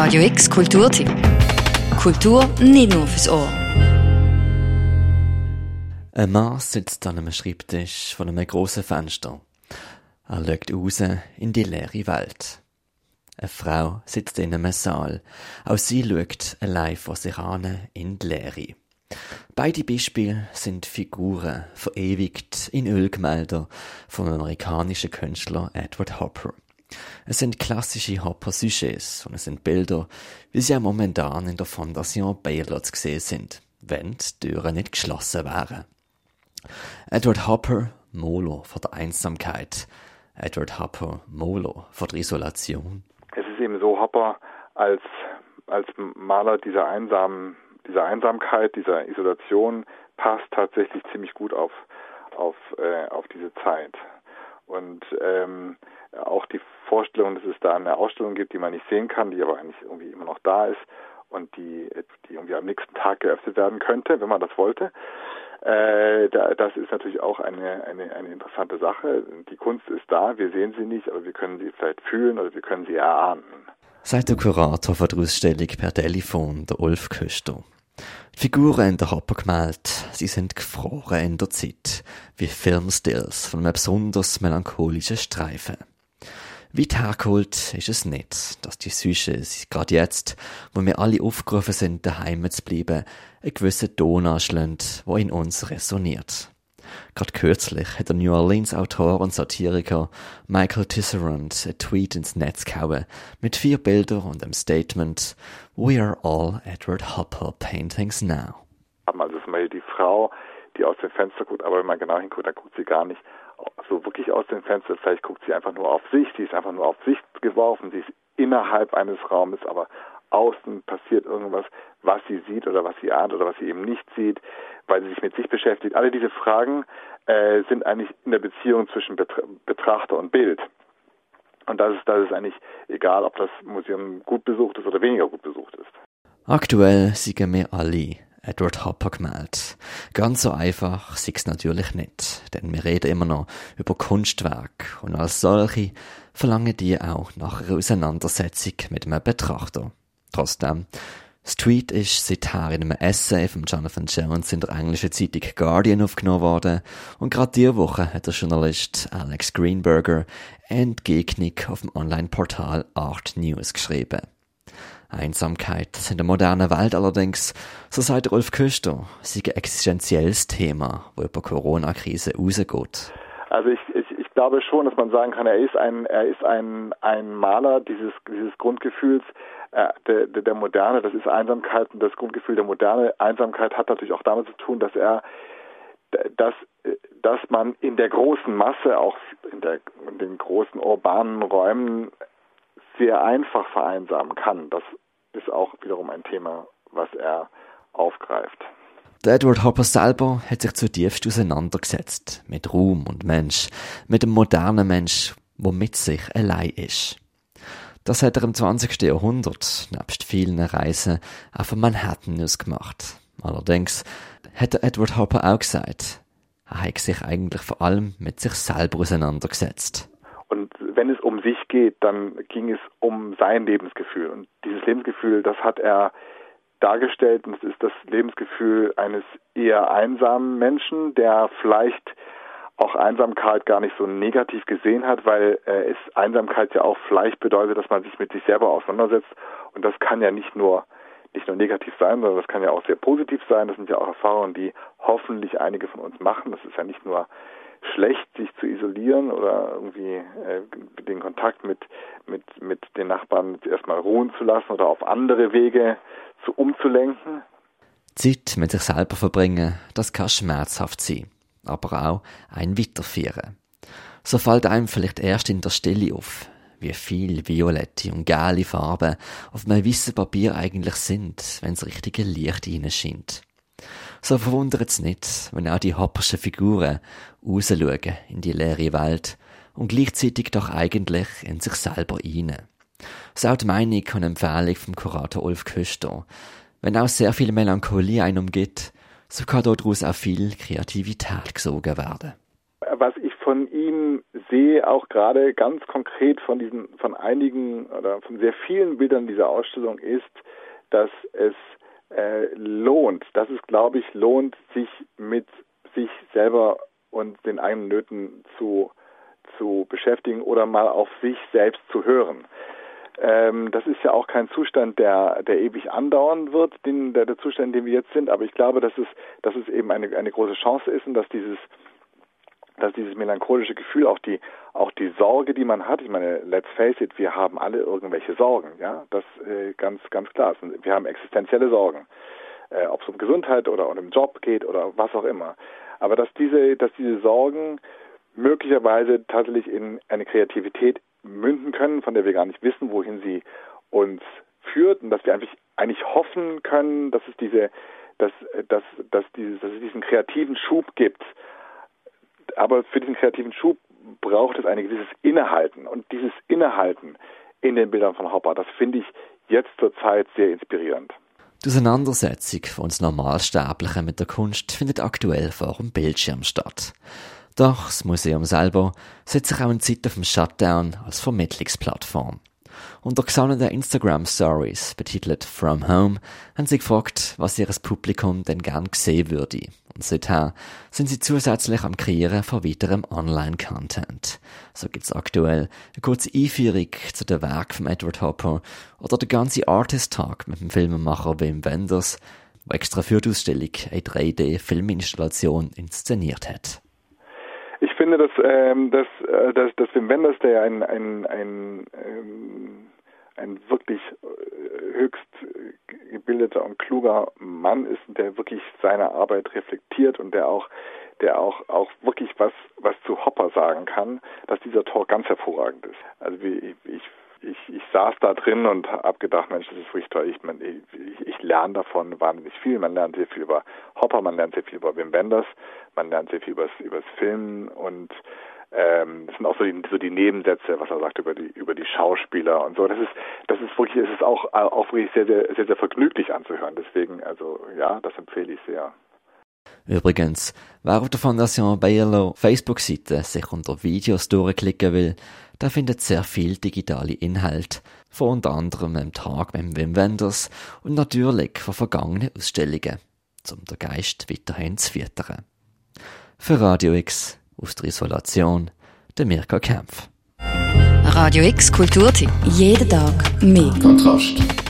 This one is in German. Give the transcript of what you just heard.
Radio X Kulturtipp. Kultur nicht nur fürs Ohr. Ein Mann sitzt an einem Schreibtisch von einem grossen Fenster. Er schaut raus in die leere Welt. Eine Frau sitzt in einem Saal. Auch sie schaut allein vor sich an in die Leere. Beide Beispiele sind Figuren, verewigt in Ölgemälden vom amerikanischen Künstler Edward Hopper. Es sind klassische Hopper-Sujets und es sind Bilder, wie sie ja momentan in der Fondation Baylor zu sehen sind, wenn die Türen nicht geschlossen wären. Edward Hopper, Molo vor der Einsamkeit. Edward Hopper, Molo vor der Isolation. Es ist eben so, Hopper als, als Maler dieser einsamen, dieser Einsamkeit, dieser Isolation passt tatsächlich ziemlich gut auf, auf, äh, auf diese Zeit. Und ähm, auch die Vorstellung, dass es da eine Ausstellung gibt, die man nicht sehen kann, die aber eigentlich irgendwie immer noch da ist und die, die irgendwie am nächsten Tag geöffnet werden könnte, wenn man das wollte. Äh, da, das ist natürlich auch eine, eine, eine interessante Sache. Die Kunst ist da, wir sehen sie nicht, aber wir können sie vielleicht fühlen oder wir können sie erahnen. Sagt der Kurator von der Ausstellung per Telefon, der Ulf Köster. Die Figuren in der Hopper gemalt, sie sind gefroren in der Zeit, wie Filmstills von einem besonders melancholischen Streifen. Weit hergeholt ist es nicht, dass die Sujets gerade jetzt, wo wir alle aufgerufen sind, daheim zu bleiben, einen gewissen Ton anschlägt, der in uns resoniert. Gerade kürzlich hat der New Orleans Autor und Satiriker Michael Tisserand einen Tweet ins Netz gehauen mit vier Bildern und einem Statement We are all Edward Hopper paintings now. Also es ist mal die Frau, die aus dem Fenster guckt, aber wenn man genau hinguckt, dann guckt sie gar nicht so wirklich aus dem Fenster. Vielleicht guckt sie einfach nur auf sich, sie ist einfach nur auf sich geworfen, sie ist innerhalb eines Raumes, aber außen passiert irgendwas, was sie sieht oder was sie ahnt oder was sie eben nicht sieht, weil sie sich mit sich beschäftigt. Alle diese Fragen äh, sind eigentlich in der Beziehung zwischen Betrachter und Bild. Und das ist, das ist eigentlich egal, ob das Museum gut besucht ist oder weniger gut besucht ist. Aktuell siegen alle Edward Hopper gemeldet. Ganz so einfach sei es natürlich nicht, denn wir reden immer noch über Kunstwerk und als solche verlangen die auch nach einer Auseinandersetzung mit einem Betrachter. Trotzdem, das Tweet ist seither in einem Essay von Jonathan Jones in der englischen Zeitung Guardian aufgenommen worden und gerade diese Woche hat der Journalist Alex Greenberger Entgegnung auf dem Online-Portal Art News geschrieben. Einsamkeit in der modernen Welt allerdings, so sagt Rolf Köster, sei ein existenzielles Thema, wo über Corona-Krise rausgeht. Also ich, ich, ich glaube schon, dass man sagen kann, er ist ein, er ist ein, ein Maler dieses, dieses Grundgefühls, äh, der, der, der Moderne, das ist Einsamkeit und das Grundgefühl der Moderne. Einsamkeit hat natürlich auch damit zu tun, dass er, dass, dass man in der großen Masse, auch in, der, in den großen urbanen Räumen, sehr einfach vereinsamen kann. Das ist auch wiederum ein Thema, was er aufgreift. Der Edward Hopper selber hat sich zutiefst auseinandergesetzt mit Ruhm und Mensch, mit dem modernen Mensch, wo mit sich allein ist. Das hat er im 20. Jahrhundert, nebst vielen Reisen, auch von Manhattan aus gemacht. Allerdings hat Edward Hopper auch gesagt, er hat sich eigentlich vor allem mit sich selber auseinandergesetzt. Wenn es um sich geht, dann ging es um sein Lebensgefühl. Und dieses Lebensgefühl, das hat er dargestellt und es ist das Lebensgefühl eines eher einsamen Menschen, der vielleicht auch Einsamkeit gar nicht so negativ gesehen hat, weil äh, es Einsamkeit ja auch vielleicht bedeutet, dass man sich mit sich selber auseinandersetzt und das kann ja nicht nur nicht nur negativ sein, sondern das kann ja auch sehr positiv sein. Das sind ja auch Erfahrungen, die hoffentlich einige von uns machen. Das ist ja nicht nur schlecht, sich zu isolieren oder irgendwie äh, den Kontakt mit, mit, mit den Nachbarn erstmal ruhen zu lassen oder auf andere Wege zu umzulenken. Zeit mit sich selber verbringen, das kann schmerzhaft sein, aber auch ein Weiterführen. So fällt einem vielleicht erst in der Stille auf, wie viel violette und gelbe Farben auf einem weißen Papier eigentlich sind, wenn das richtige Licht hineinscheint. So verwundert es nicht, wenn auch die hopperschen Figuren rausschauen in die leere Welt und gleichzeitig doch eigentlich in sich selber rein. So auch die Meinung und Empfehlung vom Kurator Ulf Köster. Wenn auch sehr viel Melancholie einen umgeht, so kann daraus auch viel Kreativität gesogen werden. Was ich von ihm sehe, auch gerade ganz konkret von diesen, von einigen oder von sehr vielen Bildern dieser Ausstellung ist, dass es äh, lohnt, dass es, glaube ich, lohnt, sich mit sich selber und den eigenen Nöten zu, zu beschäftigen oder mal auf sich selbst zu hören. Ähm, das ist ja auch kein Zustand, der, der ewig andauern wird, den, der, der Zustand, in dem wir jetzt sind. Aber ich glaube, dass es, dass es eben eine, eine große Chance ist und dass dieses, dass dieses melancholische Gefühl, auch die, auch die Sorge, die man hat, ich meine, let's face it, wir haben alle irgendwelche Sorgen, ja, das äh, ganz, ganz klar. Wir haben existenzielle Sorgen, äh, ob es um Gesundheit oder um Job geht oder was auch immer. Aber dass diese, dass diese Sorgen möglicherweise tatsächlich in eine Kreativität münden können, von der wir gar nicht wissen, wohin sie uns führt und dass wir eigentlich, eigentlich hoffen können, dass es diese, dass, dass, dass, dieses, dass es diesen kreativen Schub gibt. Aber für diesen kreativen Schub braucht es ein gewisses Innehalten. Und dieses Innehalten in den Bildern von Hopper, das finde ich jetzt zur Zeit sehr inspirierend. Die Auseinandersetzung von uns Normalsterblichen mit der Kunst findet aktuell vor dem Bildschirm statt. Doch das Museum selber setzt sich auch in Zeit auf dem Shutdown als Vermittlungsplattform. Unter gesonnenen Instagram-Stories, betitelt From Home, haben sie gefragt, was ihr Publikum denn gern sehen würde. Seither sind sie zusätzlich am Kreieren von weiterem Online-Content. So gibt's aktuell eine kurze Einführung zu den Werk von Edward Hopper oder der ganze Artist-Talk mit dem Filmemacher Wim Wenders, der extra für die Ausstellung eine 3D-Filminstallation inszeniert hat finde, dass, ähm, dass, äh, dass, dass Wim Wenders, der ein, ein, ein, ähm, ein wirklich äh, höchst gebildeter und kluger Mann ist, der wirklich seine Arbeit reflektiert und der auch der auch auch wirklich was was zu Hopper sagen kann, dass dieser Talk ganz hervorragend ist. Also wie ich ich, ich saß da drin und habe gedacht, Mensch, das ist wirklich toll. Ich, man, ich, ich lerne davon wahnsinnig viel. Man lernt sehr viel über Hopper, man lernt sehr viel über Wim Wenders, man lernt sehr viel über das Filmen und ähm, das sind auch so die, so die Nebensätze, was er sagt über die über die Schauspieler und so. Das ist das ist wirklich, es ist auch auch wirklich sehr sehr sehr sehr vergnüglich anzuhören. Deswegen also ja, das empfehle ich sehr. Übrigens, wer auf der Fondation Bayerlo Facebook-Seite sich unter Videos durchklicken will, der findet sehr viel digitale Inhalt, von unter anderem einem Tag mit Wim Wenders und natürlich von vergangenen Ausstellungen, um den Geist weiterhin zu füttern. Für Radio X aus der Isolation, der Mirka Kempf. Radio X Kulturtipp. Jeden Tag mehr. Kontrast.